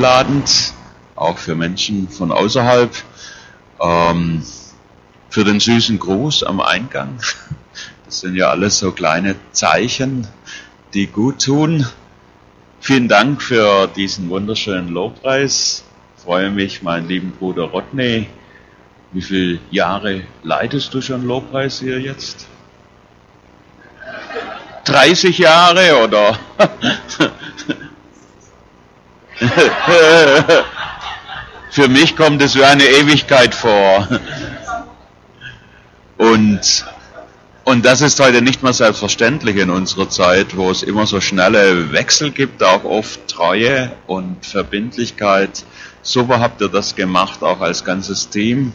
einladend, auch für Menschen von außerhalb. Ähm, für den süßen Gruß am Eingang. Das sind ja alles so kleine Zeichen, die gut tun. Vielen Dank für diesen wunderschönen Lobpreis. Ich freue mich, meinen lieben Bruder Rodney. Wie viele Jahre leitest du schon Lobpreis hier jetzt? 30 Jahre oder? Für mich kommt es wie eine Ewigkeit vor. Und, und das ist heute nicht mehr selbstverständlich in unserer Zeit, wo es immer so schnelle Wechsel gibt, auch oft Treue und Verbindlichkeit. Super habt ihr das gemacht, auch als ganzes Team.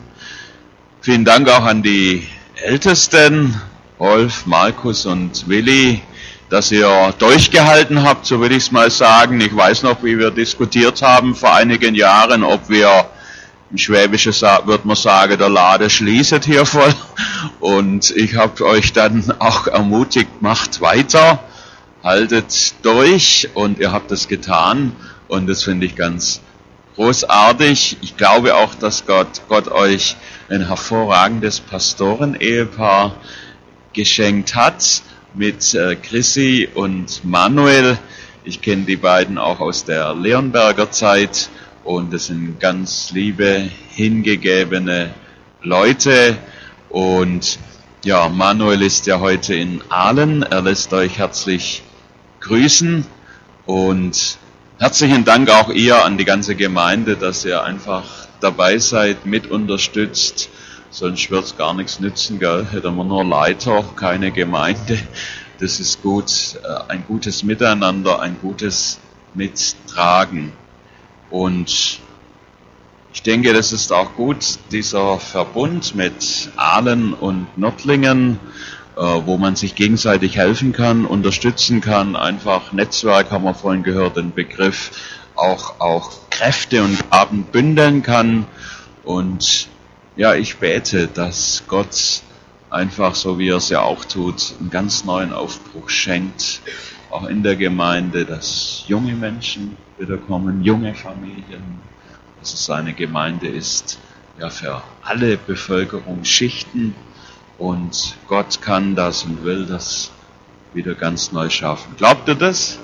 Vielen Dank auch an die Ältesten, Rolf, Markus und Willi, dass ihr durchgehalten habt, so will ich es mal sagen. Ich weiß noch, wie wir diskutiert haben vor einigen Jahren, ob wir im Schwäbischen wird man sagen, der Lade schließt hier voll. Und ich habe euch dann auch ermutigt, macht weiter, haltet durch und ihr habt es getan. Und das finde ich ganz großartig. Ich glaube auch, dass Gott, Gott euch ein hervorragendes Pastoren-Ehepaar geschenkt hat mit äh, Chrissy und Manuel. Ich kenne die beiden auch aus der Leonberger Zeit und es sind ganz liebe, hingegebene Leute und ja, Manuel ist ja heute in Aalen. Er lässt euch herzlich grüßen und herzlichen Dank auch ihr an die ganze Gemeinde, dass ihr einfach dabei seid, mit unterstützt. Sonst wird's gar nichts nützen, gell? Hätten wir nur Leiter, keine Gemeinde das ist gut, äh, ein gutes Miteinander, ein gutes Mittragen. Und ich denke, das ist auch gut, dieser Verbund mit Aalen und Nördlingen, äh, wo man sich gegenseitig helfen kann, unterstützen kann, einfach Netzwerk, haben wir vorhin gehört, den Begriff, auch, auch Kräfte und Gaben bündeln kann. Und ja, ich bete, dass Gott einfach so wie er es ja auch tut, einen ganz neuen Aufbruch schenkt, auch in der Gemeinde, dass junge Menschen wiederkommen, junge Familien, dass es eine Gemeinde ist, ja, für alle Bevölkerungsschichten und Gott kann das und will das wieder ganz neu schaffen. Glaubt ihr das?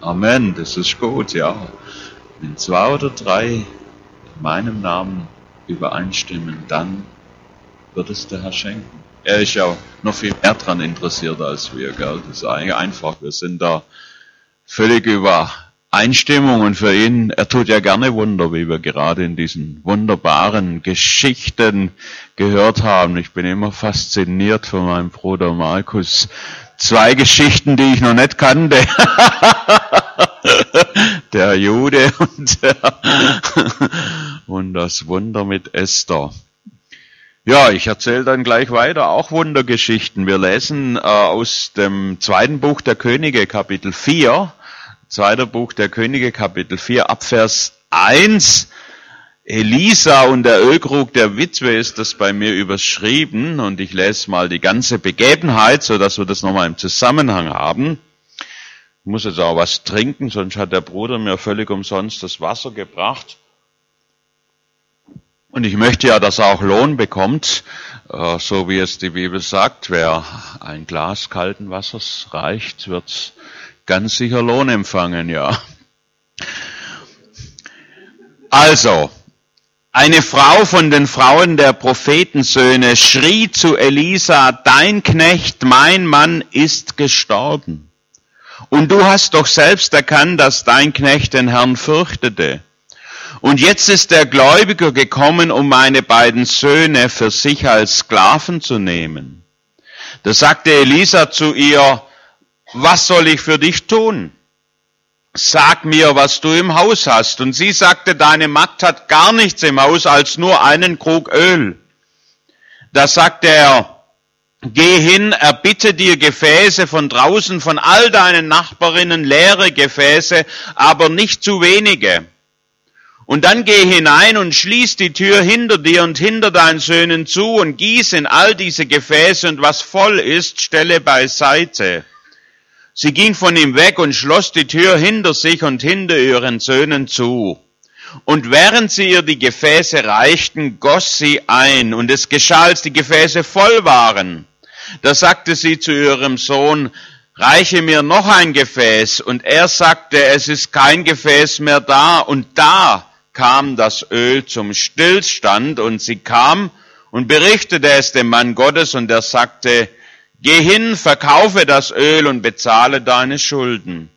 Amen, das ist gut, ja. Wenn zwei oder drei in meinem Namen übereinstimmen, dann wird es der Herr schenken er ist ja noch viel mehr daran interessiert als wir, gell? Das ist eigentlich einfach. Wir sind da völlig über Einstimmung und für ihn, er tut ja gerne Wunder, wie wir gerade in diesen wunderbaren Geschichten gehört haben. Ich bin immer fasziniert von meinem Bruder Markus. Zwei Geschichten, die ich noch nicht kannte. der Jude und, und das Wunder mit Esther. Ja, ich erzähle dann gleich weiter, auch Wundergeschichten. Wir lesen äh, aus dem zweiten Buch der Könige, Kapitel 4. Zweiter Buch der Könige, Kapitel 4, Abvers 1. Elisa und der Ölkrug der Witwe ist das bei mir überschrieben und ich lese mal die ganze Begebenheit, so dass wir das nochmal im Zusammenhang haben. Ich muss jetzt auch was trinken, sonst hat der Bruder mir völlig umsonst das Wasser gebracht. Und ich möchte ja, dass er auch Lohn bekommt, äh, so wie es die Bibel sagt. Wer ein Glas kalten Wassers reicht, wird ganz sicher Lohn empfangen, ja. Also, eine Frau von den Frauen der Prophetensöhne schrie zu Elisa, dein Knecht, mein Mann ist gestorben. Und du hast doch selbst erkannt, dass dein Knecht den Herrn fürchtete. Und jetzt ist der Gläubiger gekommen, um meine beiden Söhne für sich als Sklaven zu nehmen. Da sagte Elisa zu ihr, was soll ich für dich tun? Sag mir, was du im Haus hast. Und sie sagte, deine Magd hat gar nichts im Haus als nur einen Krug Öl. Da sagte er, geh hin, erbitte dir Gefäße von draußen, von all deinen Nachbarinnen leere Gefäße, aber nicht zu wenige. Und dann geh hinein und schließ die Tür hinter dir und hinter deinen Söhnen zu und gieß in all diese Gefäße und was voll ist, stelle beiseite. Sie ging von ihm weg und schloss die Tür hinter sich und hinter ihren Söhnen zu. Und während sie ihr die Gefäße reichten, goss sie ein, und es geschah, als die Gefäße voll waren. Da sagte sie zu ihrem Sohn, reiche mir noch ein Gefäß. Und er sagte, es ist kein Gefäß mehr da. Und da kam das Öl zum Stillstand, und sie kam und berichtete es dem Mann Gottes, und er sagte, geh hin, verkaufe das Öl und bezahle deine Schulden.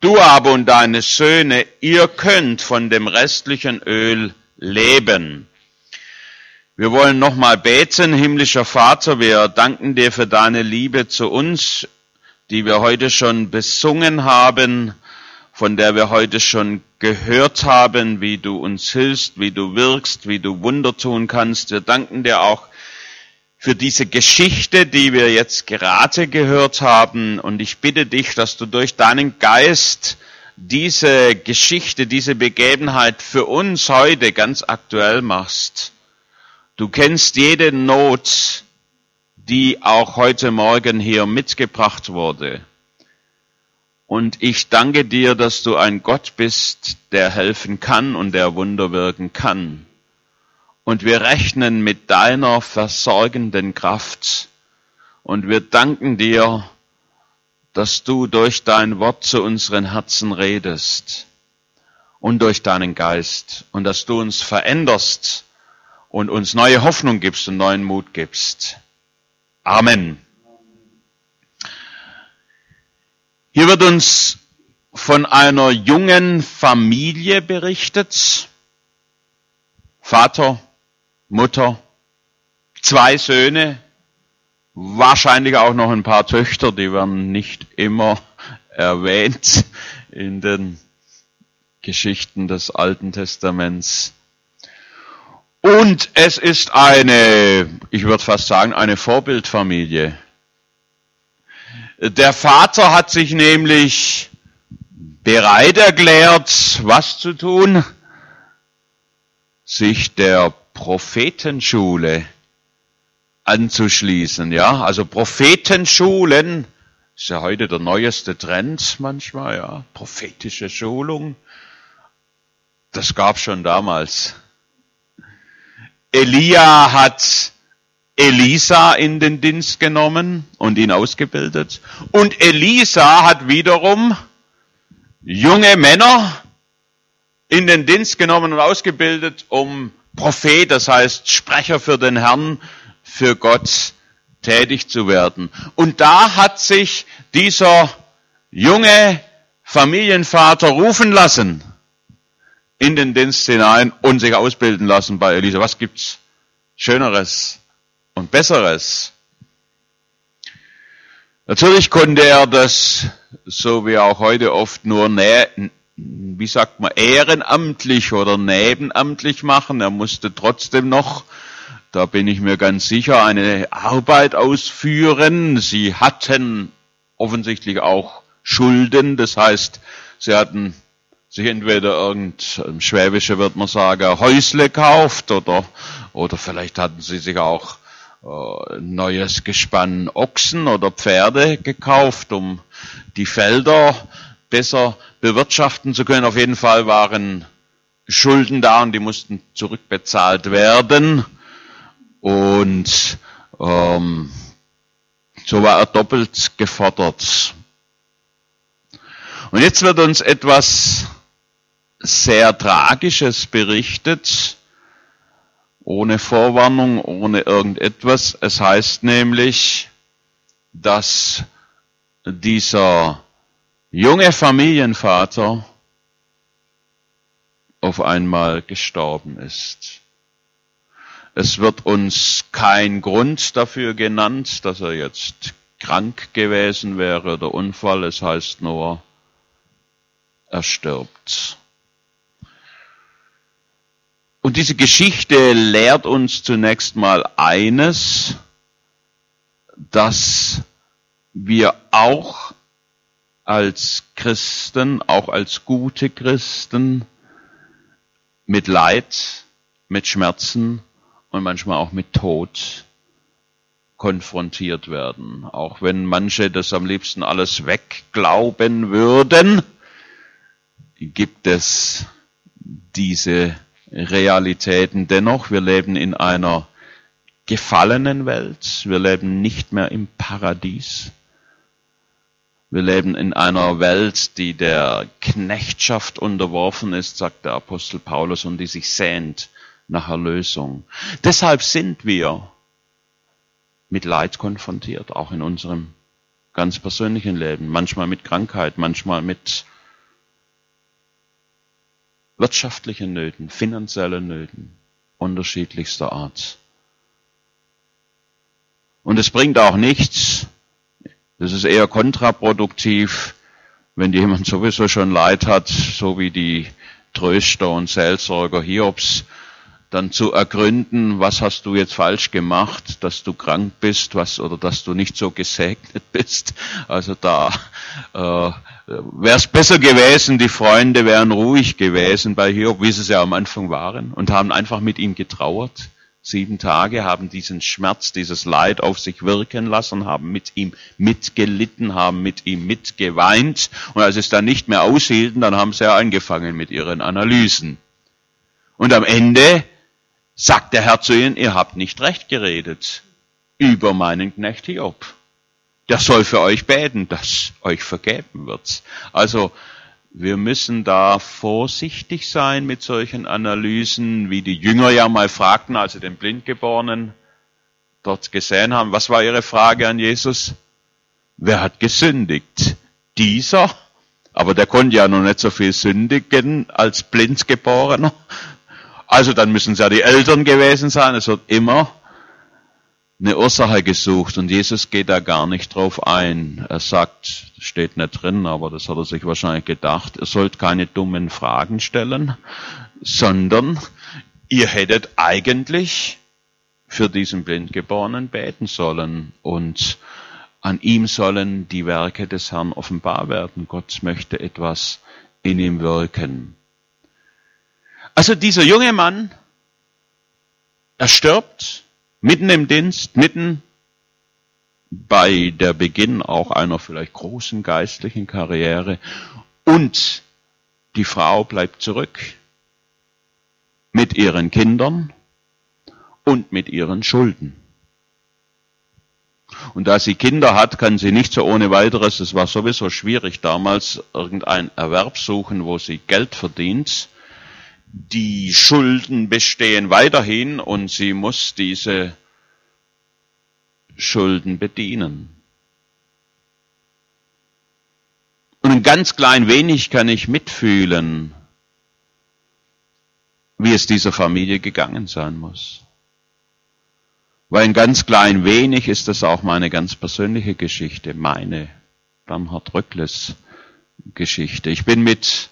Du aber und deine Söhne, ihr könnt von dem restlichen Öl leben. Wir wollen nochmal beten, himmlischer Vater, wir danken dir für deine Liebe zu uns, die wir heute schon besungen haben, von der wir heute schon gehört haben, wie du uns hilfst, wie du wirkst, wie du Wunder tun kannst. Wir danken dir auch für diese Geschichte, die wir jetzt gerade gehört haben. Und ich bitte dich, dass du durch deinen Geist diese Geschichte, diese Begebenheit für uns heute ganz aktuell machst. Du kennst jede Not, die auch heute Morgen hier mitgebracht wurde. Und ich danke dir, dass du ein Gott bist, der helfen kann und der Wunder wirken kann. Und wir rechnen mit deiner versorgenden Kraft. Und wir danken dir, dass du durch dein Wort zu unseren Herzen redest und durch deinen Geist und dass du uns veränderst und uns neue Hoffnung gibst und neuen Mut gibst. Amen. Hier wird uns von einer jungen Familie berichtet. Vater, Mutter, zwei Söhne, wahrscheinlich auch noch ein paar Töchter, die werden nicht immer erwähnt in den Geschichten des Alten Testaments. Und es ist eine, ich würde fast sagen, eine Vorbildfamilie. Der Vater hat sich nämlich bereit erklärt, was zu tun? Sich der Prophetenschule anzuschließen. Ja, also Prophetenschulen ist ja heute der neueste Trend manchmal. Ja, prophetische Schulung. Das gab schon damals. Elia hat Elisa in den Dienst genommen und ihn ausgebildet. Und Elisa hat wiederum junge Männer in den Dienst genommen und ausgebildet, um Prophet, das heißt Sprecher für den Herrn, für Gott tätig zu werden. Und da hat sich dieser junge Familienvater rufen lassen in den Dienst hinein und sich ausbilden lassen bei Elisa. Was gibt's Schöneres und Besseres? Natürlich konnte er das, so wie auch heute oft, nur wie sagt man, ehrenamtlich oder nebenamtlich machen. Er musste trotzdem noch, da bin ich mir ganz sicher, eine Arbeit ausführen. Sie hatten offensichtlich auch Schulden, das heißt, sie hatten sich entweder irgend, im Schwäbische wird man sagen, Häusle kauft oder, oder vielleicht hatten sie sich auch äh, neues Gespann Ochsen oder Pferde gekauft, um die Felder besser bewirtschaften zu können. Auf jeden Fall waren Schulden da und die mussten zurückbezahlt werden. Und ähm, so war er doppelt gefordert. Und jetzt wird uns etwas sehr Tragisches berichtet, ohne Vorwarnung, ohne irgendetwas. Es heißt nämlich, dass dieser junge Familienvater auf einmal gestorben ist. Es wird uns kein Grund dafür genannt, dass er jetzt krank gewesen wäre oder Unfall. Es heißt nur, er stirbt. Und diese Geschichte lehrt uns zunächst mal eines, dass wir auch als Christen, auch als gute Christen, mit Leid, mit Schmerzen und manchmal auch mit Tod konfrontiert werden. Auch wenn manche das am liebsten alles wegglauben würden, gibt es diese Realitäten dennoch. Wir leben in einer gefallenen Welt. Wir leben nicht mehr im Paradies. Wir leben in einer Welt, die der Knechtschaft unterworfen ist, sagt der Apostel Paulus, und die sich sehnt nach Erlösung. Deshalb sind wir mit Leid konfrontiert, auch in unserem ganz persönlichen Leben, manchmal mit Krankheit, manchmal mit wirtschaftlichen Nöten, finanziellen Nöten unterschiedlichster Art. Und es bringt auch nichts, das ist eher kontraproduktiv, wenn jemand sowieso schon Leid hat, so wie die Tröster und Seelsorger Hiobs, dann zu ergründen, was hast du jetzt falsch gemacht, dass du krank bist, was oder dass du nicht so gesegnet bist. Also da äh, wäre es besser gewesen, die Freunde wären ruhig gewesen bei Hiob, wie sie es ja am Anfang waren, und haben einfach mit ihm getrauert. Sieben Tage haben diesen Schmerz, dieses Leid auf sich wirken lassen, haben mit ihm mitgelitten, haben mit ihm mitgeweint. Und als es dann nicht mehr aushielten, dann haben sie ja angefangen mit ihren Analysen. Und am Ende sagt der Herr zu ihnen, ihr habt nicht recht geredet über meinen Knecht Hiob. Der soll für euch beten, dass euch vergeben wird. Also wir müssen da vorsichtig sein mit solchen Analysen, wie die Jünger ja mal fragten, als sie den Blindgeborenen dort gesehen haben. Was war ihre Frage an Jesus? Wer hat gesündigt? Dieser? Aber der konnte ja noch nicht so viel sündigen als Blindgeborener. Also dann müssen es ja die Eltern gewesen sein. Es wird immer eine Ursache gesucht und Jesus geht da gar nicht drauf ein. Er sagt, steht nicht drin, aber das hat er sich wahrscheinlich gedacht, ihr sollt keine dummen Fragen stellen, sondern ihr hättet eigentlich für diesen Blindgeborenen beten sollen und an ihm sollen die Werke des Herrn offenbar werden. Gott möchte etwas in ihm wirken. Also dieser junge Mann, er stirbt mitten im Dienst, mitten bei der Beginn auch einer vielleicht großen geistlichen Karriere und die Frau bleibt zurück mit ihren Kindern und mit ihren Schulden. Und da sie Kinder hat, kann sie nicht so ohne weiteres, es war sowieso schwierig damals, irgendein Erwerb suchen, wo sie Geld verdient die Schulden bestehen weiterhin und sie muss diese Schulden bedienen. Und ein ganz klein wenig kann ich mitfühlen, wie es dieser Familie gegangen sein muss. Weil ein ganz klein wenig ist das auch meine ganz persönliche Geschichte, meine Bernhard Rückles Geschichte. Ich bin mit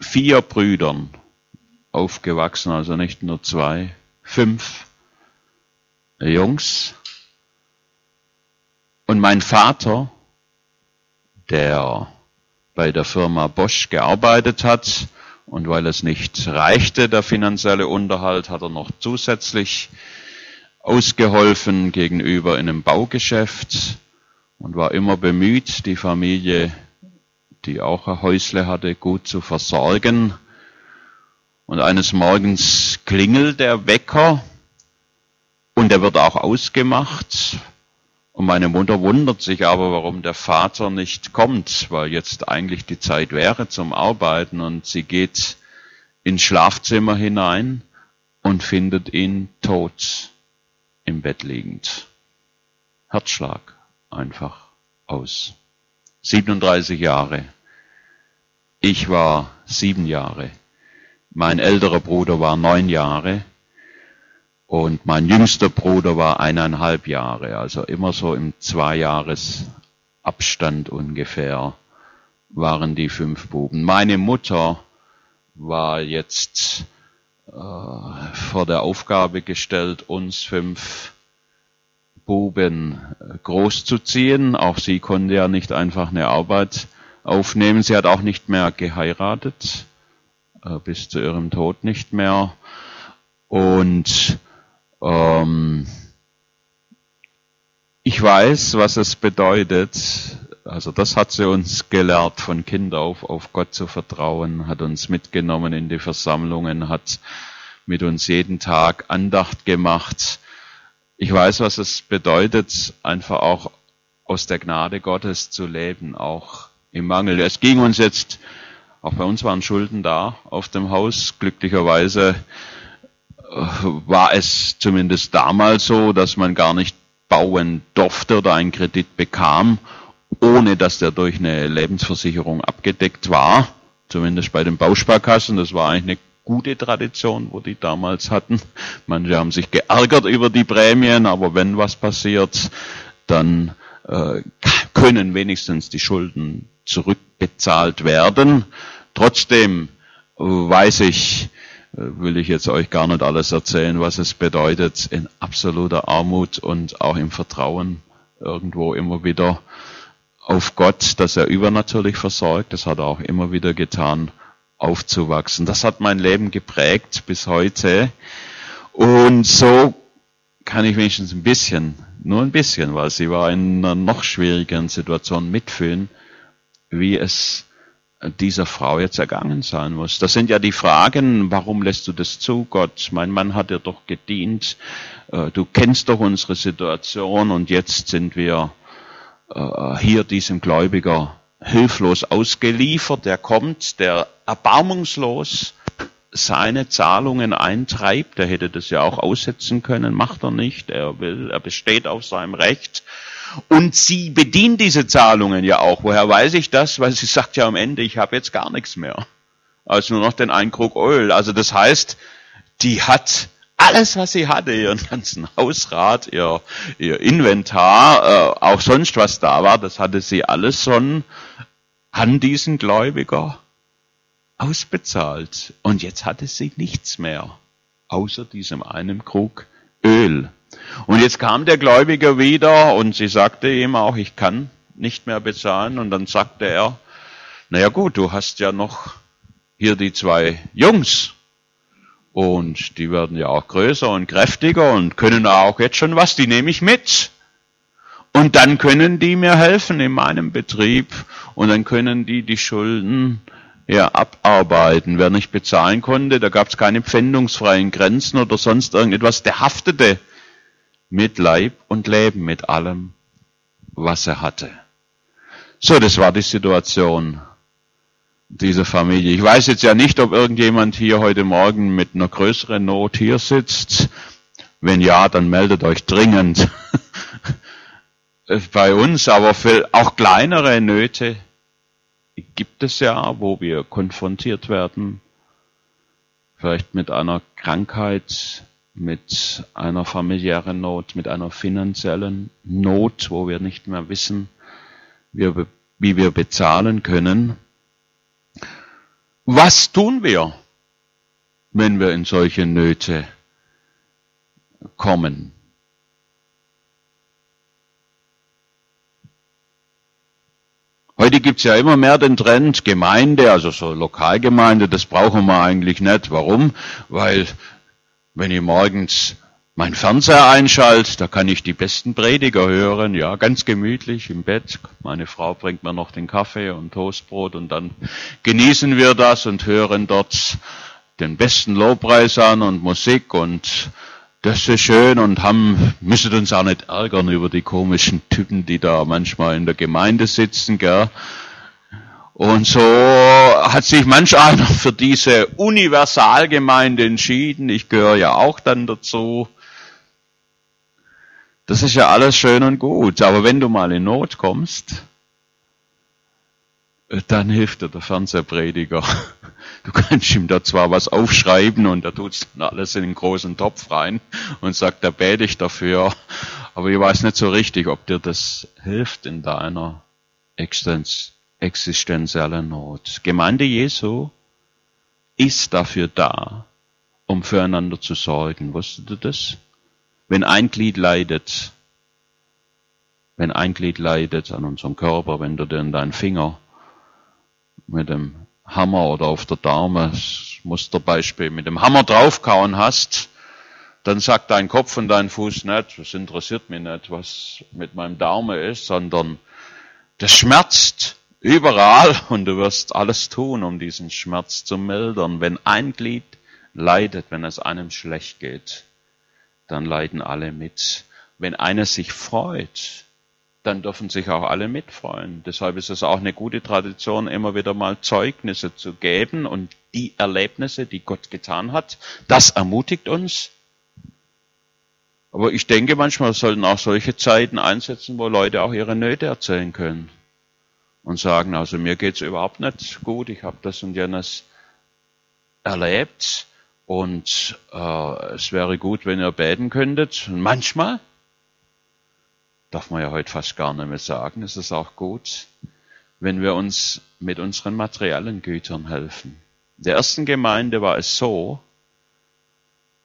vier Brüdern aufgewachsen, also nicht nur zwei, fünf Jungs. Und mein Vater, der bei der Firma Bosch gearbeitet hat, und weil es nicht reichte, der finanzielle Unterhalt, hat er noch zusätzlich ausgeholfen gegenüber in einem Baugeschäft und war immer bemüht, die Familie, die auch ein Häusle hatte, gut zu versorgen. Und eines Morgens klingelt der Wecker und er wird auch ausgemacht. Und meine Mutter wundert sich aber, warum der Vater nicht kommt, weil jetzt eigentlich die Zeit wäre zum Arbeiten und sie geht ins Schlafzimmer hinein und findet ihn tot im Bett liegend. Herzschlag einfach aus. 37 Jahre. Ich war sieben Jahre. Mein älterer Bruder war neun Jahre und mein jüngster Bruder war eineinhalb Jahre, also immer so im Zweijahresabstand ungefähr waren die fünf Buben. Meine Mutter war jetzt äh, vor der Aufgabe gestellt, uns fünf Buben großzuziehen. Auch sie konnte ja nicht einfach eine Arbeit aufnehmen. Sie hat auch nicht mehr geheiratet äh, bis zu ihrem Tod nicht mehr. Und ähm, ich weiß, was es bedeutet. Also das hat sie uns gelehrt, von Kind auf auf Gott zu vertrauen, hat uns mitgenommen in die Versammlungen, hat mit uns jeden Tag Andacht gemacht. Ich weiß, was es bedeutet, einfach auch aus der Gnade Gottes zu leben, auch im Mangel. Es ging uns jetzt, auch bei uns waren Schulden da auf dem Haus. Glücklicherweise äh, war es zumindest damals so, dass man gar nicht bauen durfte oder einen Kredit bekam, ohne dass der durch eine Lebensversicherung abgedeckt war. Zumindest bei den Bausparkassen. Das war eigentlich eine gute Tradition, wo die damals hatten. Manche haben sich geärgert über die Prämien, aber wenn was passiert, dann äh, können wenigstens die Schulden zurückbezahlt werden. Trotzdem weiß ich, äh, will ich jetzt euch gar nicht alles erzählen, was es bedeutet, in absoluter Armut und auch im Vertrauen irgendwo immer wieder auf Gott, dass er übernatürlich versorgt. Das hat er auch immer wieder getan, aufzuwachsen. Das hat mein Leben geprägt bis heute. Und so kann ich wenigstens ein bisschen, nur ein bisschen, weil sie war in einer noch schwierigeren Situation mitfühlen, wie es dieser Frau jetzt ergangen sein muss. Das sind ja die Fragen, warum lässt du das zu, Gott? Mein Mann hat dir doch gedient, äh, du kennst doch unsere Situation und jetzt sind wir äh, hier diesem Gläubiger hilflos ausgeliefert. Der kommt, der erbarmungslos seine Zahlungen eintreibt. Er hätte das ja auch aussetzen können, macht er nicht. Er will, er besteht auf seinem Recht. Und sie bedient diese Zahlungen ja auch. Woher weiß ich das? Weil sie sagt ja am Ende, ich habe jetzt gar nichts mehr. Also nur noch den einen Krug Öl. Also das heißt, die hat alles, was sie hatte, ihren ganzen Hausrat, ihr, ihr Inventar, äh, auch sonst was da war, das hatte sie alles schon an diesen Gläubiger ausbezahlt. Und jetzt hatte sie nichts mehr, außer diesem einen Krug Öl. Und jetzt kam der Gläubiger wieder und sie sagte ihm auch, ich kann nicht mehr bezahlen. Und dann sagte er, naja gut, du hast ja noch hier die zwei Jungs. Und die werden ja auch größer und kräftiger und können auch jetzt schon was, die nehme ich mit. Und dann können die mir helfen in meinem Betrieb und dann können die die Schulden ja, abarbeiten. Wer nicht bezahlen konnte, da gab es keine pfändungsfreien Grenzen oder sonst irgendetwas, der haftete mit Leib und Leben, mit allem, was er hatte. So, das war die Situation dieser Familie. Ich weiß jetzt ja nicht, ob irgendjemand hier heute Morgen mit einer größeren Not hier sitzt. Wenn ja, dann meldet euch dringend bei uns, aber für auch kleinere Nöte gibt es ja, wo wir konfrontiert werden, vielleicht mit einer Krankheit, mit einer familiären Not, mit einer finanziellen Not, wo wir nicht mehr wissen, wie wir, bezahlen können. Was tun wir, wenn wir in solche Nöte kommen? Heute gibt's ja immer mehr den Trend, Gemeinde, also so Lokalgemeinde, das brauchen wir eigentlich nicht. Warum? Weil wenn ich morgens mein Fernseher einschalte, da kann ich die besten Prediger hören, ja, ganz gemütlich im Bett. Meine Frau bringt mir noch den Kaffee und Toastbrot und dann genießen wir das und hören dort den besten Lobpreis an und Musik und das ist schön und haben, müssen uns auch nicht ärgern über die komischen Typen, die da manchmal in der Gemeinde sitzen, gell. Und so hat sich manch einer für diese Universalgemeinde entschieden. Ich gehöre ja auch dann dazu. Das ist ja alles schön und gut. Aber wenn du mal in Not kommst, dann hilft dir der Fernsehprediger. Du kannst ihm da zwar was aufschreiben und er tut's dann alles in den großen Topf rein und sagt, da bete ich dafür, aber ich weiß nicht so richtig, ob dir das hilft in deiner existenziellen Not. Gemeinde Jesu ist dafür da, um füreinander zu sorgen. Wusstet ihr das? Wenn ein Glied leidet, wenn ein Glied leidet an unserem Körper, wenn du dir in deinen Finger mit dem Hammer oder auf der Daumen, Musterbeispiel, mit dem Hammer draufkauen hast, dann sagt dein Kopf und dein Fuß nicht, das interessiert mich nicht, was mit meinem Daumen ist, sondern das schmerzt überall und du wirst alles tun, um diesen Schmerz zu mildern. Wenn ein Glied leidet, wenn es einem schlecht geht, dann leiden alle mit. Wenn einer sich freut, dann dürfen sich auch alle mitfreuen. Deshalb ist es auch eine gute Tradition, immer wieder mal Zeugnisse zu geben und die Erlebnisse, die Gott getan hat, das ermutigt uns. Aber ich denke manchmal sollten auch solche Zeiten einsetzen, wo Leute auch ihre Nöte erzählen können und sagen, also mir geht's überhaupt nicht gut, ich habe das und jenes erlebt und äh, es wäre gut, wenn ihr beten könntet. Und manchmal, darf man ja heute fast gar nicht mehr sagen, ist es auch gut, wenn wir uns mit unseren materiellen Gütern helfen. In der ersten Gemeinde war es so,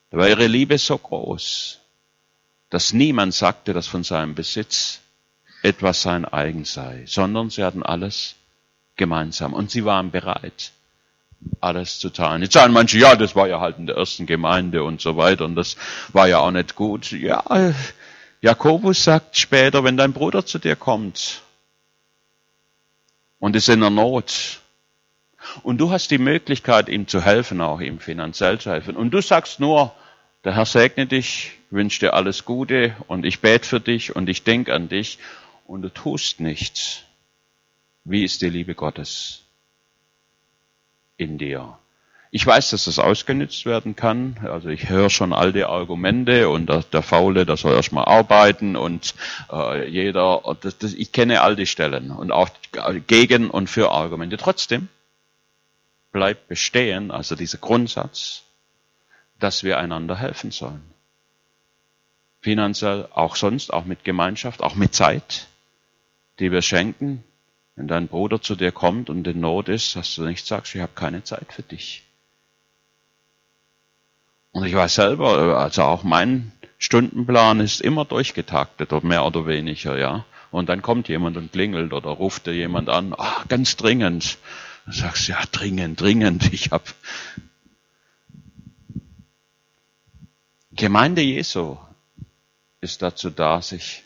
da war ihre Liebe so groß, dass niemand sagte, dass von seinem Besitz etwas sein eigen sei, sondern sie hatten alles gemeinsam und sie waren bereit, alles zu teilen. Jetzt sagen manche, ja, das war ja halt in der ersten Gemeinde und so weiter und das war ja auch nicht gut. Ja, Jakobus sagt später, wenn dein Bruder zu dir kommt und ist in der Not und du hast die Möglichkeit, ihm zu helfen, auch ihm finanziell zu helfen und du sagst nur, der Herr segne dich, wünsche dir alles Gute und ich bete für dich und ich denke an dich und du tust nichts, wie ist die Liebe Gottes in dir? Ich weiß, dass das ausgenützt werden kann. Also ich höre schon all die Argumente und der, der Faule, der soll erstmal arbeiten und äh, jeder, das, das, ich kenne all die Stellen und auch gegen und für Argumente. Trotzdem bleibt bestehen, also dieser Grundsatz, dass wir einander helfen sollen. Finanziell, auch sonst, auch mit Gemeinschaft, auch mit Zeit die wir schenken. Wenn dein Bruder zu dir kommt und in Not ist, dass du nicht sagst, ich habe keine Zeit für dich. Und ich weiß selber, also auch mein Stundenplan ist immer durchgetaktet, mehr oder weniger, ja. Und dann kommt jemand und klingelt oder ruft dir jemand an, ah, ganz dringend. Du sagst, ja, dringend, dringend, ich hab. Gemeinde Jesu ist dazu da, sich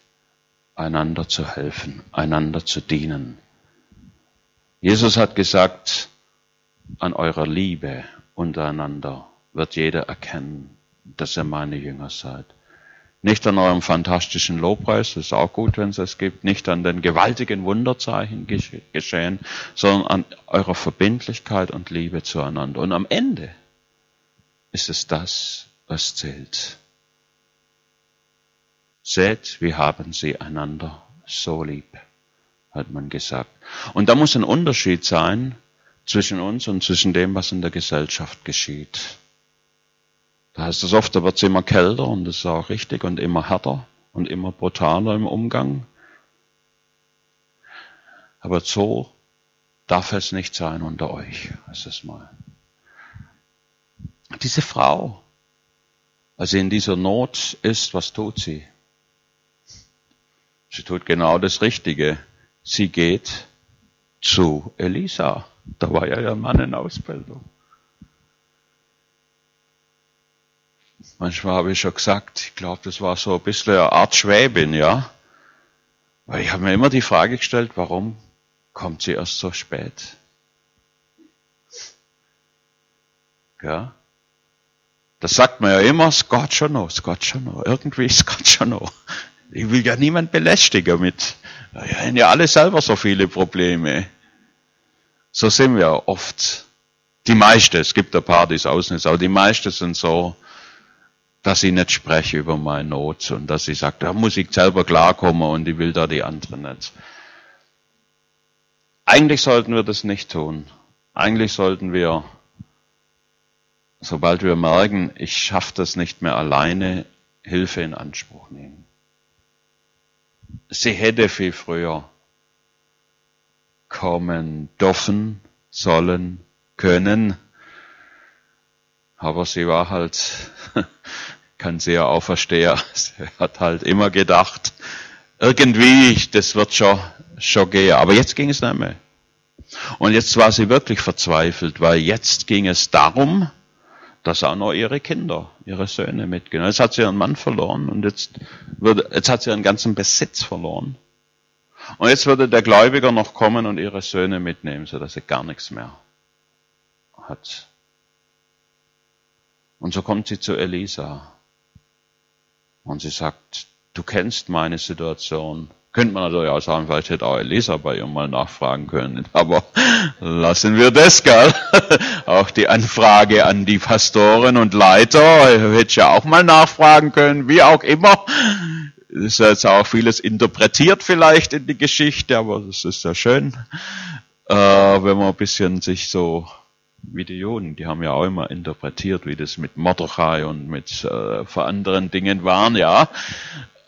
einander zu helfen, einander zu dienen. Jesus hat gesagt, an eurer Liebe untereinander wird jeder erkennen, dass ihr meine Jünger seid. Nicht an eurem fantastischen Lobpreis, das ist auch gut, wenn es es gibt, nicht an den gewaltigen Wunderzeichen geschehen, sondern an eurer Verbindlichkeit und Liebe zueinander. Und am Ende ist es das, was zählt. Seht, wir haben sie einander so lieb, hat man gesagt. Und da muss ein Unterschied sein zwischen uns und zwischen dem, was in der Gesellschaft geschieht. Da heißt es oft, da wird es immer kälter und das ist auch richtig und immer härter und immer brutaler im Umgang. Aber so darf es nicht sein unter euch, heißt es mal. Diese Frau, als sie in dieser Not ist, was tut sie? Sie tut genau das Richtige. Sie geht zu Elisa. Da war ja ihr Mann in Ausbildung. Manchmal habe ich schon gesagt, ich glaube, das war so ein bisschen eine Art Schwäbin, ja. Weil ich habe mir immer die Frage gestellt, warum kommt sie erst so spät? Ja. Das sagt man ja immer, es geht schon noch, es geht schon noch. Irgendwie ist es schon noch. Ich will ja niemand belästigen mit. Wir haben ja alle selber so viele Probleme. So sind wir oft. Die meisten, es gibt ein paar, die es ausnutzen, aber die meisten sind so, dass ich nicht spreche über meine Not und dass ich sage, da muss ich selber klarkommen und ich will da die anderen nicht. Eigentlich sollten wir das nicht tun. Eigentlich sollten wir, sobald wir merken, ich schaffe das nicht mehr alleine, Hilfe in Anspruch nehmen sie hätte viel früher kommen dürfen, sollen, können. Aber sie war halt, auch verstehen, sie hat halt immer gedacht, irgendwie, das wird schon, schon gehen. Aber jetzt ging es nicht mehr. Und jetzt war sie wirklich verzweifelt, weil jetzt ging es darum, dass auch noch ihre Kinder, ihre Söhne mitgenommen. Jetzt hat sie ihren Mann verloren und jetzt, würde, jetzt hat sie ihren ganzen Besitz verloren. Und jetzt würde der Gläubiger noch kommen und ihre Söhne mitnehmen, sodass sie gar nichts mehr hat. Und so kommt sie zu Elisa. Und sie sagt, du kennst meine Situation. Könnte man natürlich auch sagen, vielleicht hätte auch Elisa bei ihr mal nachfragen können. Aber lassen wir das, gell? Auch die Anfrage an die Pastoren und Leiter hätte ja auch mal nachfragen können, wie auch immer. Ist jetzt auch vieles interpretiert vielleicht in die Geschichte, aber das ist ja schön, äh, wenn man ein bisschen sich so wie die Juden, die haben ja auch immer interpretiert, wie das mit Mordechai und mit äh, anderen Dingen waren, ja.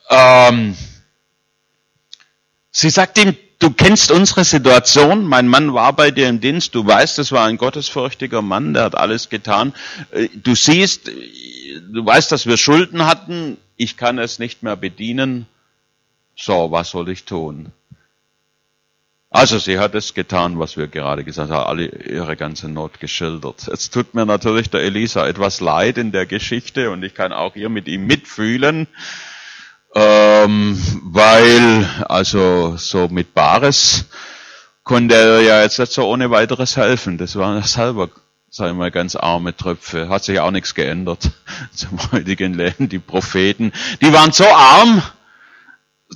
Ähm, sie sagt ihm, du kennst unsere Situation, mein Mann war bei dir im Dienst, du weißt, es war ein gottesfürchtiger Mann, der hat alles getan. Äh, du siehst, du weißt, dass wir Schulden hatten, ich kann es nicht mehr bedienen. So, was soll ich tun? Also sie hat es getan, was wir gerade gesagt haben, alle ihre ganze Not geschildert. Es tut mir natürlich der Elisa etwas leid in der Geschichte und ich kann auch hier mit ihm mitfühlen, ähm, weil also so mit Bares konnte er ja jetzt nicht so ohne weiteres helfen. Das war selber sagen wir mal, ganz arme Tröpfe. Hat sich auch nichts geändert zum heutigen Leben. Die Propheten, die waren so arm,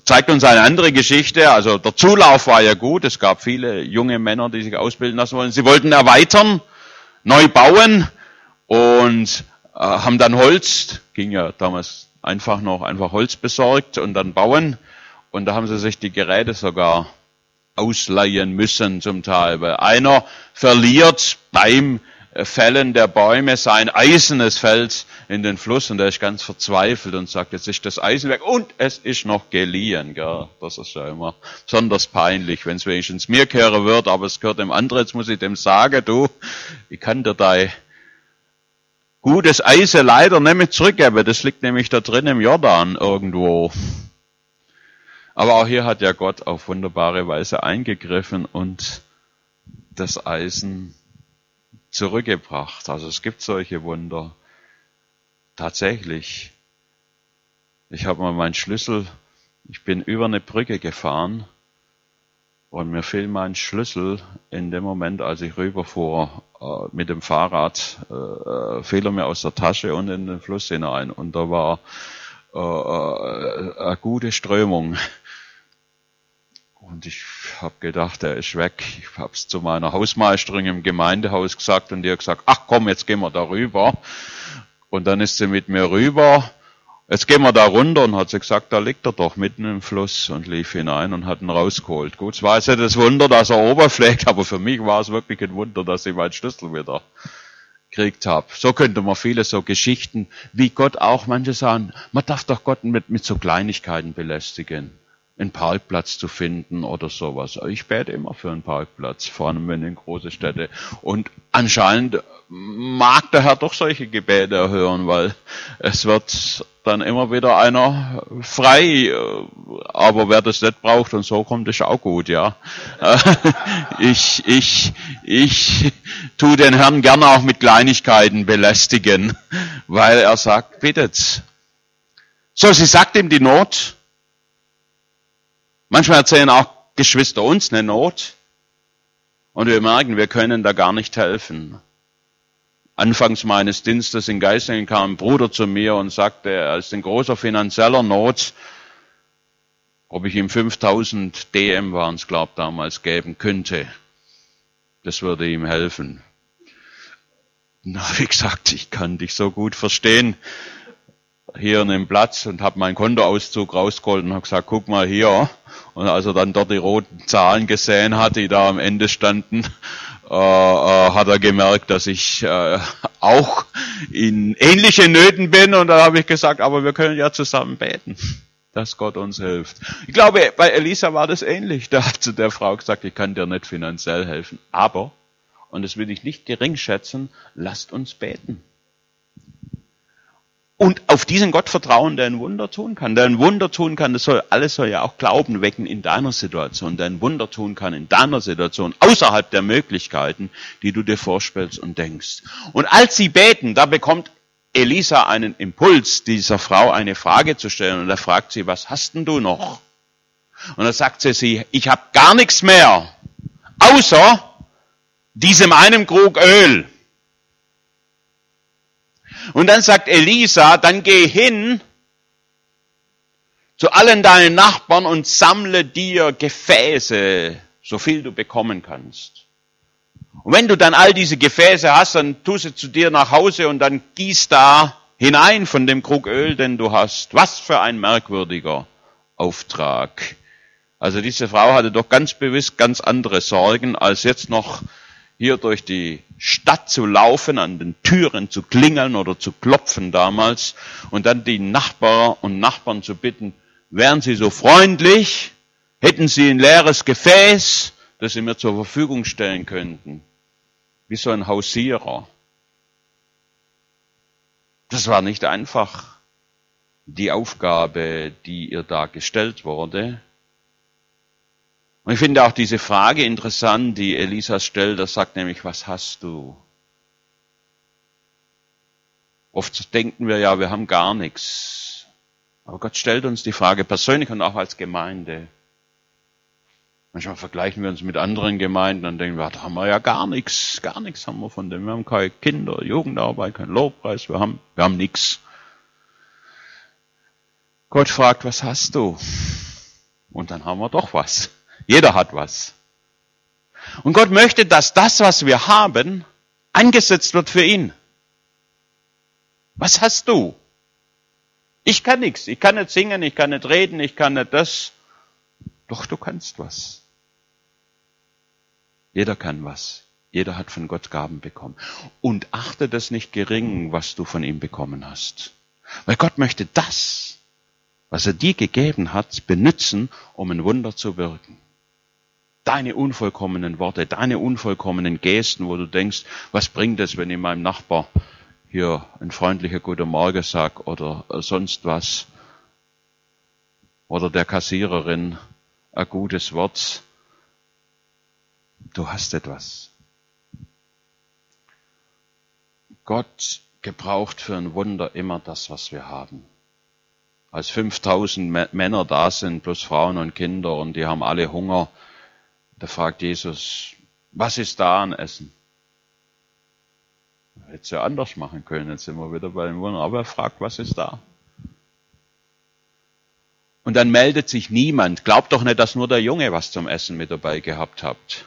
zeigt uns eine andere Geschichte. Also der Zulauf war ja gut. Es gab viele junge Männer, die sich ausbilden lassen wollen. Sie wollten erweitern, neu bauen und äh, haben dann Holz, ging ja damals einfach noch, einfach Holz besorgt und dann bauen. Und da haben sie sich die Geräte sogar ausleihen müssen zum Teil. Weil einer verliert beim Fällen der Bäume sein eisenes fällt in den Fluss und er ist ganz verzweifelt und sagt, jetzt ist das Eisen weg und es ist noch geliehen. Gell? Das ist ja immer besonders peinlich, wenn es wenigstens mir kehren wird, aber es gehört dem anderen, jetzt muss ich dem sagen, du, ich kann dir dein gutes Eisen leider nicht mehr zurückgeben, das liegt nämlich da drin im Jordan irgendwo. Aber auch hier hat ja Gott auf wunderbare Weise eingegriffen und das Eisen zurückgebracht. Also es gibt solche Wunder. Tatsächlich. Ich habe mal meinen Schlüssel, ich bin über eine Brücke gefahren und mir fiel mein Schlüssel in dem Moment, als ich rüberfuhr äh, mit dem Fahrrad, äh, fiel er mir aus der Tasche und in den Fluss hinein. Und da war äh, äh eine gute Strömung. Und ich habe gedacht, er ist weg. Ich habe es zu meiner Hausmeisterin im Gemeindehaus gesagt und die hat gesagt, ach komm, jetzt gehen wir da rüber. Und dann ist sie mit mir rüber. Jetzt gehen wir da runter und hat sie gesagt, da liegt er doch mitten im Fluss und lief hinein und hat ihn rausgeholt. Gut, es war jetzt das Wunder, dass er oberflägt, aber für mich war es wirklich ein Wunder, dass ich meinen Schlüssel wieder gekriegt habe. So könnte man viele so Geschichten, wie Gott auch manche sagen, man darf doch Gott mit, mit so Kleinigkeiten belästigen einen Parkplatz zu finden oder sowas. Ich bete immer für einen Parkplatz, vor allem wenn in große Städte. Und anscheinend mag der Herr doch solche Gebete erhören, weil es wird dann immer wieder einer frei. Aber wer das nicht braucht und so kommt, ist auch gut, ja. Ich, ich, ich tu den Herrn gerne auch mit Kleinigkeiten belästigen, weil er sagt, bittet. So, sie sagt ihm die Not, Manchmal erzählen auch Geschwister uns eine Not und wir merken, wir können da gar nicht helfen. Anfangs meines Dienstes in Geislingen kam ein Bruder zu mir und sagte, er ist in großer finanzieller Not, ob ich ihm 5000 DM waren es, glaube damals, geben könnte. Das würde ihm helfen. Na, wie gesagt, ich kann dich so gut verstehen. Hier in dem Platz und habe meinen Kontoauszug rausgeholt und habe gesagt, guck mal hier, und als er dann dort die roten Zahlen gesehen hat, die da am Ende standen, äh, äh, hat er gemerkt, dass ich äh, auch in ähnliche Nöten bin. Und da habe ich gesagt, aber wir können ja zusammen beten, dass Gott uns hilft. Ich glaube, bei Elisa war das ähnlich. Da hat zu der Frau gesagt, ich kann dir nicht finanziell helfen, aber, und das will ich nicht gering schätzen, lasst uns beten. Und auf diesen Gott vertrauen, der ein Wunder tun kann. Der ein Wunder tun kann, das soll, alles soll ja auch Glauben wecken in deiner Situation, der ein Wunder tun kann in deiner Situation, außerhalb der Möglichkeiten, die du dir vorstellst und denkst. Und als sie beten, da bekommt Elisa einen Impuls, dieser Frau eine Frage zu stellen. Und er fragt sie, was hast denn du noch? Und da sagt sie, sie ich habe gar nichts mehr, außer diesem einen Krug Öl. Und dann sagt Elisa, dann geh hin zu allen deinen Nachbarn und sammle dir Gefäße, so viel du bekommen kannst. Und wenn du dann all diese Gefäße hast, dann tu sie zu dir nach Hause und dann gieß da hinein von dem Krug Öl, den du hast. Was für ein merkwürdiger Auftrag. Also diese Frau hatte doch ganz bewusst ganz andere Sorgen, als jetzt noch hier durch die Stadt zu laufen, an den Türen zu klingeln oder zu klopfen damals und dann die Nachbarn und Nachbarn zu bitten, wären Sie so freundlich, hätten Sie ein leeres Gefäß, das Sie mir zur Verfügung stellen könnten. Wie so ein Hausierer. Das war nicht einfach die Aufgabe, die ihr da gestellt wurde. Und ich finde auch diese Frage interessant, die Elisa stellt, das sagt nämlich, was hast du? Oft denken wir ja, wir haben gar nichts. Aber Gott stellt uns die Frage persönlich und auch als Gemeinde. Manchmal vergleichen wir uns mit anderen Gemeinden und denken, wir, da haben wir ja gar nichts, gar nichts haben wir von dem. Wir haben keine Kinder, Jugendarbeit, kein Lobpreis, wir haben, wir haben nichts. Gott fragt, was hast du? Und dann haben wir doch was. Jeder hat was. Und Gott möchte, dass das, was wir haben, eingesetzt wird für ihn. Was hast du? Ich kann nichts. Ich kann nicht singen, ich kann nicht reden, ich kann nicht das. Doch du kannst was. Jeder kann was. Jeder hat von Gott Gaben bekommen. Und achte das nicht gering, was du von ihm bekommen hast. Weil Gott möchte das, was er dir gegeben hat, benutzen, um ein Wunder zu wirken deine unvollkommenen Worte, deine unvollkommenen Gesten, wo du denkst, was bringt es, wenn ich meinem Nachbar hier ein freundlicher Guten Morgen sag oder sonst was. Oder der Kassiererin ein gutes Wort. Du hast etwas. Gott gebraucht für ein Wunder immer das, was wir haben. Als 5000 Männer da sind, plus Frauen und Kinder, und die haben alle Hunger, da fragt Jesus, was ist da an Essen? Hätte es ja anders machen können, jetzt sind wir wieder bei dem Wunder. Aber er fragt, was ist da? Und dann meldet sich niemand. Glaubt doch nicht, dass nur der Junge was zum Essen mit dabei gehabt habt.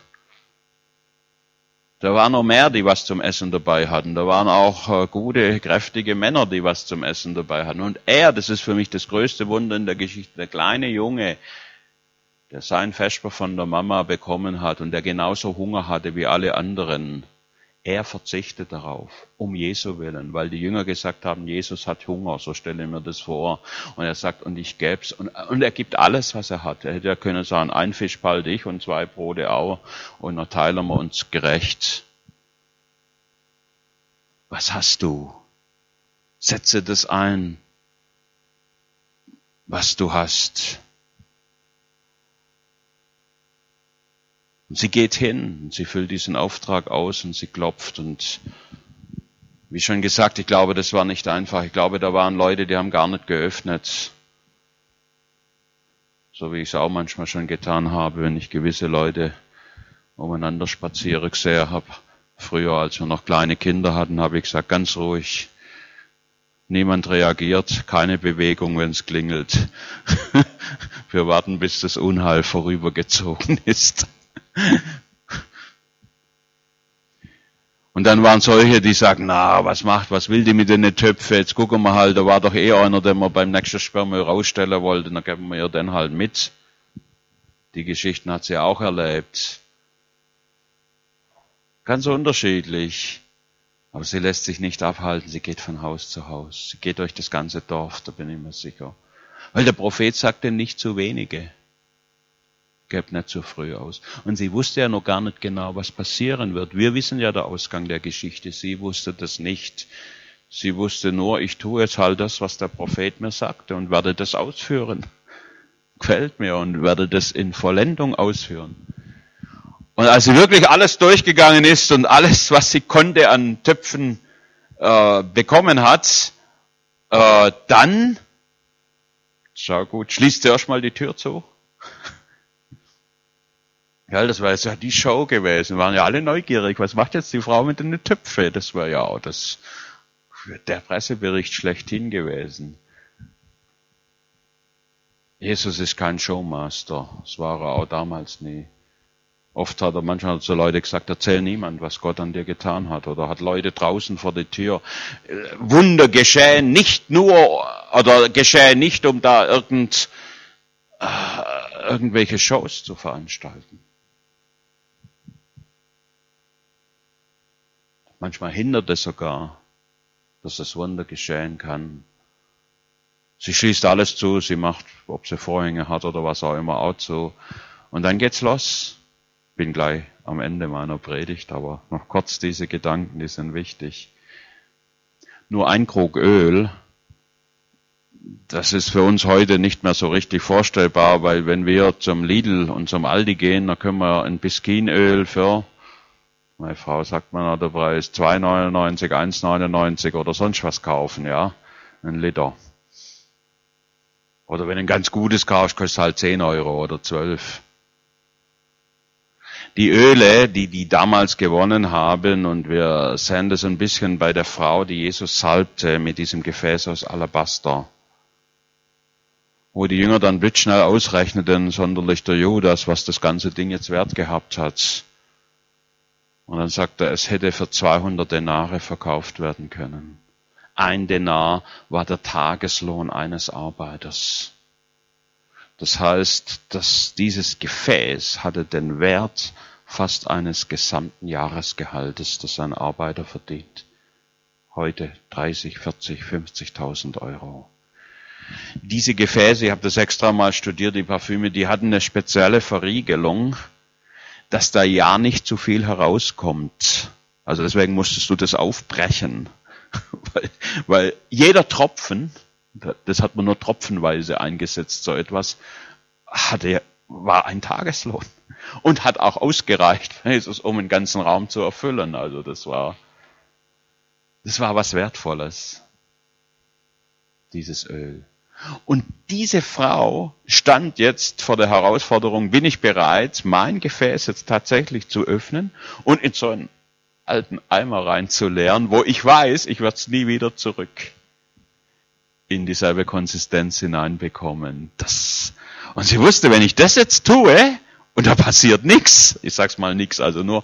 Da waren noch mehr, die was zum Essen dabei hatten. Da waren auch äh, gute, kräftige Männer, die was zum Essen dabei hatten. Und er, das ist für mich das größte Wunder in der Geschichte, der kleine Junge, der sein Vesper von der Mama bekommen hat und der genauso Hunger hatte wie alle anderen, er verzichtet darauf, um Jesu willen, weil die Jünger gesagt haben, Jesus hat Hunger, so stelle ich mir das vor. Und er sagt, und ich gäb's. Und, und er gibt alles, was er hat. Er hätte ja können sagen, ein Fisch bald ich und zwei Brote auch, und dann teilen wir uns gerecht. Was hast du? Setze das ein, was du hast. Und sie geht hin und sie füllt diesen Auftrag aus und sie klopft und wie schon gesagt, ich glaube, das war nicht einfach. Ich glaube, da waren Leute, die haben gar nicht geöffnet. So wie ich es auch manchmal schon getan habe, wenn ich gewisse Leute umeinander spazieren gesehen habe. Früher, als wir noch kleine Kinder hatten, habe ich gesagt, ganz ruhig. Niemand reagiert, keine Bewegung, wenn es klingelt. wir warten, bis das Unheil vorübergezogen ist. Und dann waren solche, die sagen, na, was macht, was will die mit den Töpfen? Jetzt gucken wir halt, da war doch eh einer, den wir beim nächsten Sperrmüll rausstellen wollten, dann geben wir ihr den halt mit. Die Geschichten hat sie auch erlebt. Ganz unterschiedlich. Aber sie lässt sich nicht abhalten, sie geht von Haus zu Haus. Sie geht durch das ganze Dorf, da bin ich mir sicher. Weil der Prophet sagte nicht zu wenige gebt nicht zu früh aus. Und sie wusste ja noch gar nicht genau, was passieren wird. Wir wissen ja der Ausgang der Geschichte. Sie wusste das nicht. Sie wusste nur, ich tue jetzt halt das, was der Prophet mir sagte und werde das ausführen. Gefällt mir und werde das in Vollendung ausführen. Und als sie wirklich alles durchgegangen ist und alles, was sie konnte an Töpfen äh, bekommen hat, äh, dann, schau gut, schließt sie erstmal die Tür zu. Ja, das war jetzt ja die Show gewesen. Waren ja alle neugierig. Was macht jetzt die Frau mit den Töpfen? Das war ja auch das, der Pressebericht schlechthin gewesen. Jesus ist kein Showmaster. Das war er auch damals nie. Oft hat er manchmal zu Leute gesagt, erzähl niemand, was Gott an dir getan hat. Oder hat Leute draußen vor der Tür. Wunder geschehen nicht nur, oder geschehen nicht, um da irgend, äh, irgendwelche Shows zu veranstalten. Manchmal hindert es sogar, dass das Wunder geschehen kann. Sie schließt alles zu, sie macht, ob sie Vorhänge hat oder was auch immer, auch zu. Und dann geht's los bin gleich am Ende meiner Predigt, aber noch kurz diese Gedanken, die sind wichtig. Nur ein Krug Öl, das ist für uns heute nicht mehr so richtig vorstellbar, weil wenn wir zum Lidl und zum Aldi gehen, dann können wir ein Biskinöl für, meine Frau sagt man, der Preis 2,99, 1,99 oder sonst was kaufen, ja, ein Liter. Oder wenn ein ganz gutes kaufst, kostet halt 10 Euro oder 12 die Öle, die die damals gewonnen haben, und wir sehen das ein bisschen bei der Frau, die Jesus salbte mit diesem Gefäß aus Alabaster, wo die Jünger dann blitzschnell ausrechneten, sonderlich der Judas, was das ganze Ding jetzt wert gehabt hat. Und dann sagt er, es hätte für 200 Denare verkauft werden können. Ein Denar war der Tageslohn eines Arbeiters. Das heißt, dass dieses Gefäß hatte den Wert fast eines gesamten Jahresgehaltes, das ein Arbeiter verdient. Heute 30, 40, 50.000 Euro. Diese Gefäße, ich habe das extra mal studiert, die Parfüme, die hatten eine spezielle Verriegelung, dass da ja nicht zu viel herauskommt. Also deswegen musstest du das aufbrechen. weil, weil jeder Tropfen das hat man nur tropfenweise eingesetzt, so etwas, hatte, war ein Tageslohn und hat auch ausgereicht, um den ganzen Raum zu erfüllen. Also das war, das war was Wertvolles, dieses Öl. Und diese Frau stand jetzt vor der Herausforderung, bin ich bereit, mein Gefäß jetzt tatsächlich zu öffnen und in so einen alten Eimer reinzuleeren, wo ich weiß, ich werde es nie wieder zurück in dieselbe Konsistenz hineinbekommen. Das, und sie wusste, wenn ich das jetzt tue, und da passiert nichts, ich sag's mal nichts, also nur,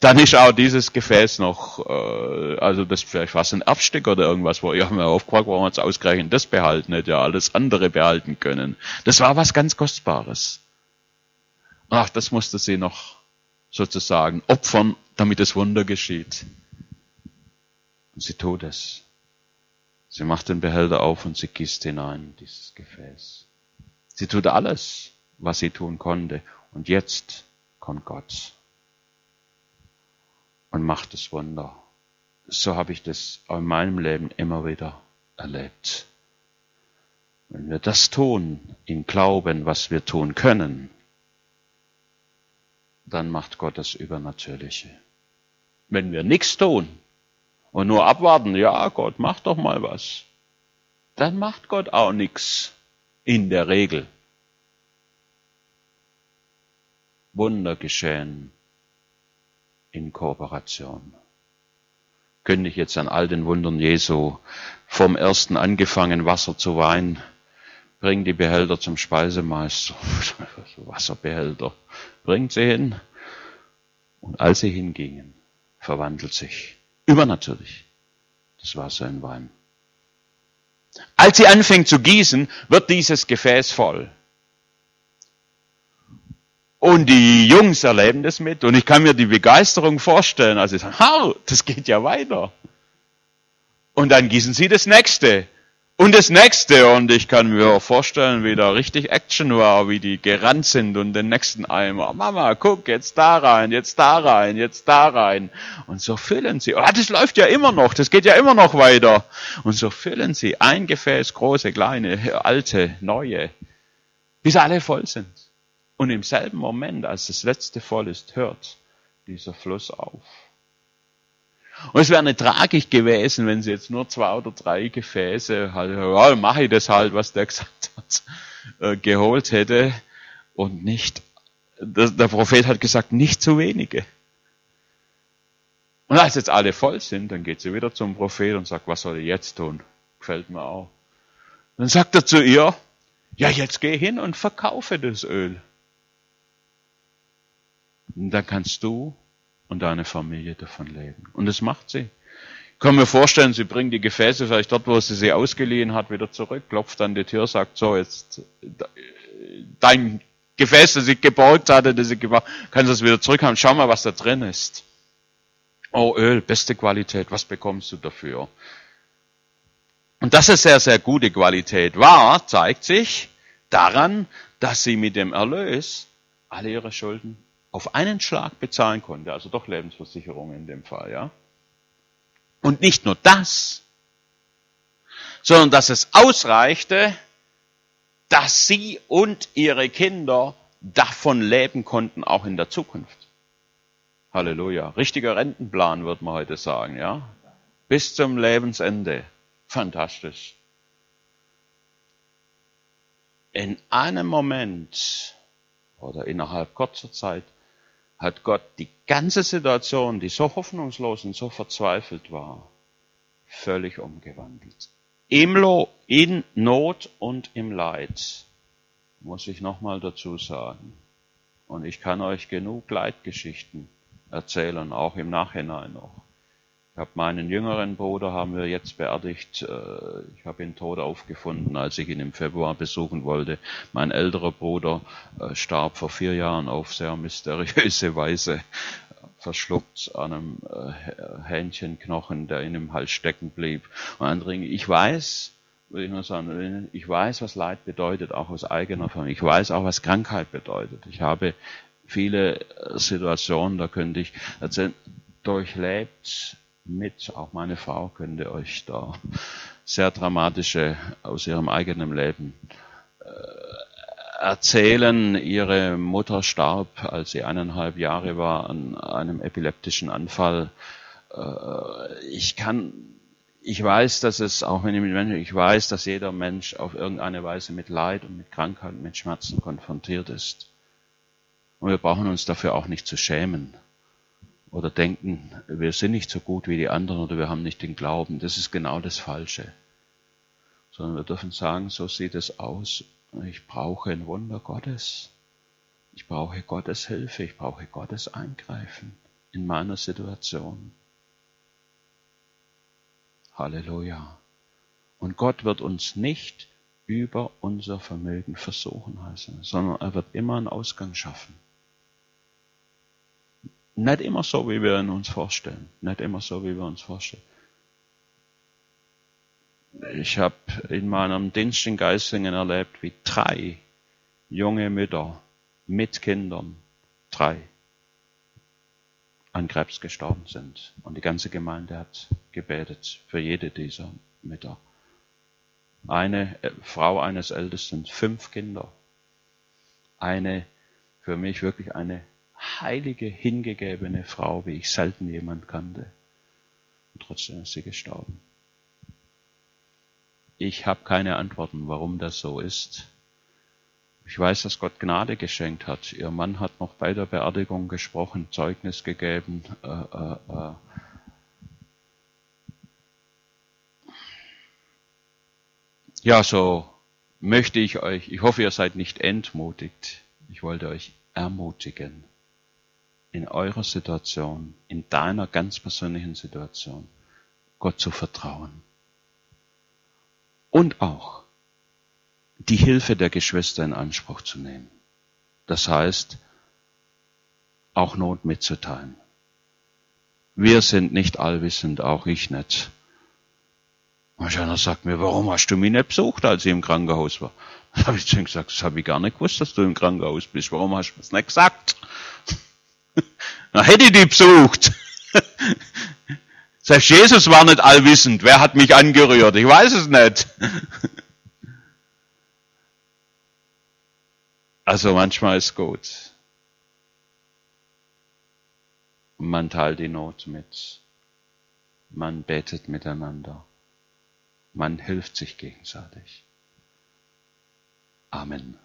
dann ist auch dieses Gefäß noch, äh, also das vielleicht fast ein Erbstück oder irgendwas, wo ich habe mir aufgefragt, warum wir jetzt ausgerechnet das behalten, hätte ja alles andere behalten können. Das war was ganz Kostbares. Ach, das musste sie noch sozusagen opfern, damit das Wunder geschieht. Und sie tut es. Sie macht den Behälter auf und sie gießt hinein, dieses Gefäß. Sie tut alles, was sie tun konnte. Und jetzt kommt Gott und macht das Wunder. So habe ich das in meinem Leben immer wieder erlebt. Wenn wir das tun, im Glauben, was wir tun können, dann macht Gott das Übernatürliche. Wenn wir nichts tun, und nur abwarten, ja Gott, mach doch mal was. Dann macht Gott auch nichts. In der Regel. Wunder geschehen in Kooperation. Könnte ich jetzt an all den Wundern Jesu vom ersten angefangen Wasser zu Wein, bring die Behälter zum Speisemeister, Wasserbehälter, bringt sie hin. Und als sie hingingen, verwandelt sich Übernatürlich. Das war sein Wein. Als sie anfängt zu gießen, wird dieses Gefäß voll. Und die Jungs erleben das mit und ich kann mir die Begeisterung vorstellen, als sie sagen, ha, das geht ja weiter. Und dann gießen sie das nächste. Und das nächste, und ich kann mir vorstellen, wie da richtig Action war, wie die gerannt sind und den nächsten Eimer. Mama, guck, jetzt da rein, jetzt da rein, jetzt da rein. Und so füllen sie. Ah, das läuft ja immer noch, das geht ja immer noch weiter. Und so füllen sie ein Gefäß, große, kleine, alte, neue, bis alle voll sind. Und im selben Moment, als das letzte voll ist, hört dieser Fluss auf. Und es wäre eine Tragik gewesen, wenn sie jetzt nur zwei oder drei Gefäße, halt, ja, mache ich das halt, was der gesagt hat, äh, geholt hätte und nicht, der Prophet hat gesagt, nicht zu wenige. Und als jetzt alle voll sind, dann geht sie wieder zum Prophet und sagt, was soll ich jetzt tun? Gefällt mir auch. Dann sagt er zu ihr, ja, jetzt geh hin und verkaufe das Öl. Und dann kannst du und deine Familie davon leben. Und das macht sie. Ich kann mir vorstellen, sie bringt die Gefäße vielleicht dort, wo sie sie ausgeliehen hat, wieder zurück, klopft an die Tür, sagt so, jetzt dein Gefäß, das ich geborgt hatte, das ich gebraucht, kannst du es wieder zurückhaben. Schau mal, was da drin ist. Oh, Öl, beste Qualität, was bekommst du dafür? Und dass es sehr, sehr gute Qualität war, zeigt sich daran, dass sie mit dem Erlös alle ihre Schulden auf einen Schlag bezahlen konnte, also doch Lebensversicherung in dem Fall, ja. Und nicht nur das, sondern dass es ausreichte, dass sie und ihre Kinder davon leben konnten, auch in der Zukunft. Halleluja. Richtiger Rentenplan, würde man heute sagen, ja. Bis zum Lebensende. Fantastisch. In einem Moment oder innerhalb kurzer Zeit hat Gott die ganze Situation, die so hoffnungslos und so verzweifelt war, völlig umgewandelt. Im Lo in Not und im Leid, muss ich nochmal dazu sagen. Und ich kann euch genug Leidgeschichten erzählen, auch im Nachhinein noch. Ich habe meinen jüngeren Bruder haben wir jetzt beerdigt. Äh, ich habe ihn tot aufgefunden, als ich ihn im Februar besuchen wollte. Mein älterer Bruder äh, starb vor vier Jahren auf sehr mysteriöse Weise, verschluckt an einem äh, Hähnchenknochen, der in dem Hals stecken blieb. Und andere, ich weiß, würde ich nur sagen, ich weiß, was Leid bedeutet, auch aus eigener Familie. Ich weiß auch, was Krankheit bedeutet. Ich habe viele Situationen, da könnte ich erzählen, durchlebt mit. Auch meine Frau könnte euch da sehr dramatische aus ihrem eigenen Leben äh, erzählen. Ihre Mutter starb, als sie eineinhalb Jahre war, an einem epileptischen Anfall. Äh, ich kann, ich weiß, dass es, auch wenn ich mit Menschen, ich weiß, dass jeder Mensch auf irgendeine Weise mit Leid und mit Krankheit mit Schmerzen konfrontiert ist. Und wir brauchen uns dafür auch nicht zu schämen oder denken, wir sind nicht so gut wie die anderen oder wir haben nicht den Glauben. Das ist genau das Falsche. Sondern wir dürfen sagen, so sieht es aus. Ich brauche ein Wunder Gottes. Ich brauche Gottes Hilfe. Ich brauche Gottes Eingreifen in meiner Situation. Halleluja. Und Gott wird uns nicht über unser Vermögen versuchen heißen, sondern er wird immer einen Ausgang schaffen. Nicht immer so, wie wir uns vorstellen. Nicht immer so, wie wir uns vorstellen. Ich habe in meinem Dienst in Geislingen erlebt, wie drei junge Mütter mit Kindern, drei, an Krebs gestorben sind. Und die ganze Gemeinde hat gebetet für jede dieser Mütter. Eine äh, Frau eines Ältesten, fünf Kinder. Eine, für mich wirklich eine heilige, hingegebene Frau, wie ich selten jemand kannte. Und trotzdem ist sie gestorben. Ich habe keine Antworten, warum das so ist. Ich weiß, dass Gott Gnade geschenkt hat. Ihr Mann hat noch bei der Beerdigung gesprochen, Zeugnis gegeben. Äh, äh, äh. Ja, so möchte ich euch, ich hoffe, ihr seid nicht entmutigt. Ich wollte euch ermutigen in eurer Situation, in deiner ganz persönlichen Situation, Gott zu vertrauen. Und auch die Hilfe der Geschwister in Anspruch zu nehmen. Das heißt, auch Not mitzuteilen. Wir sind nicht allwissend, auch ich nicht. Und einer sagt mir, warum hast du mich nicht besucht, als ich im Krankenhaus war? Da habe ich zu ihm gesagt, das habe ich gar nicht gewusst, dass du im Krankenhaus bist. Warum hast du das nicht gesagt? Dann hätte ich dich besucht. Selbst Jesus war nicht allwissend. Wer hat mich angerührt? Ich weiß es nicht. Also manchmal ist gut. Man teilt die Not mit. Man betet miteinander. Man hilft sich gegenseitig. Amen.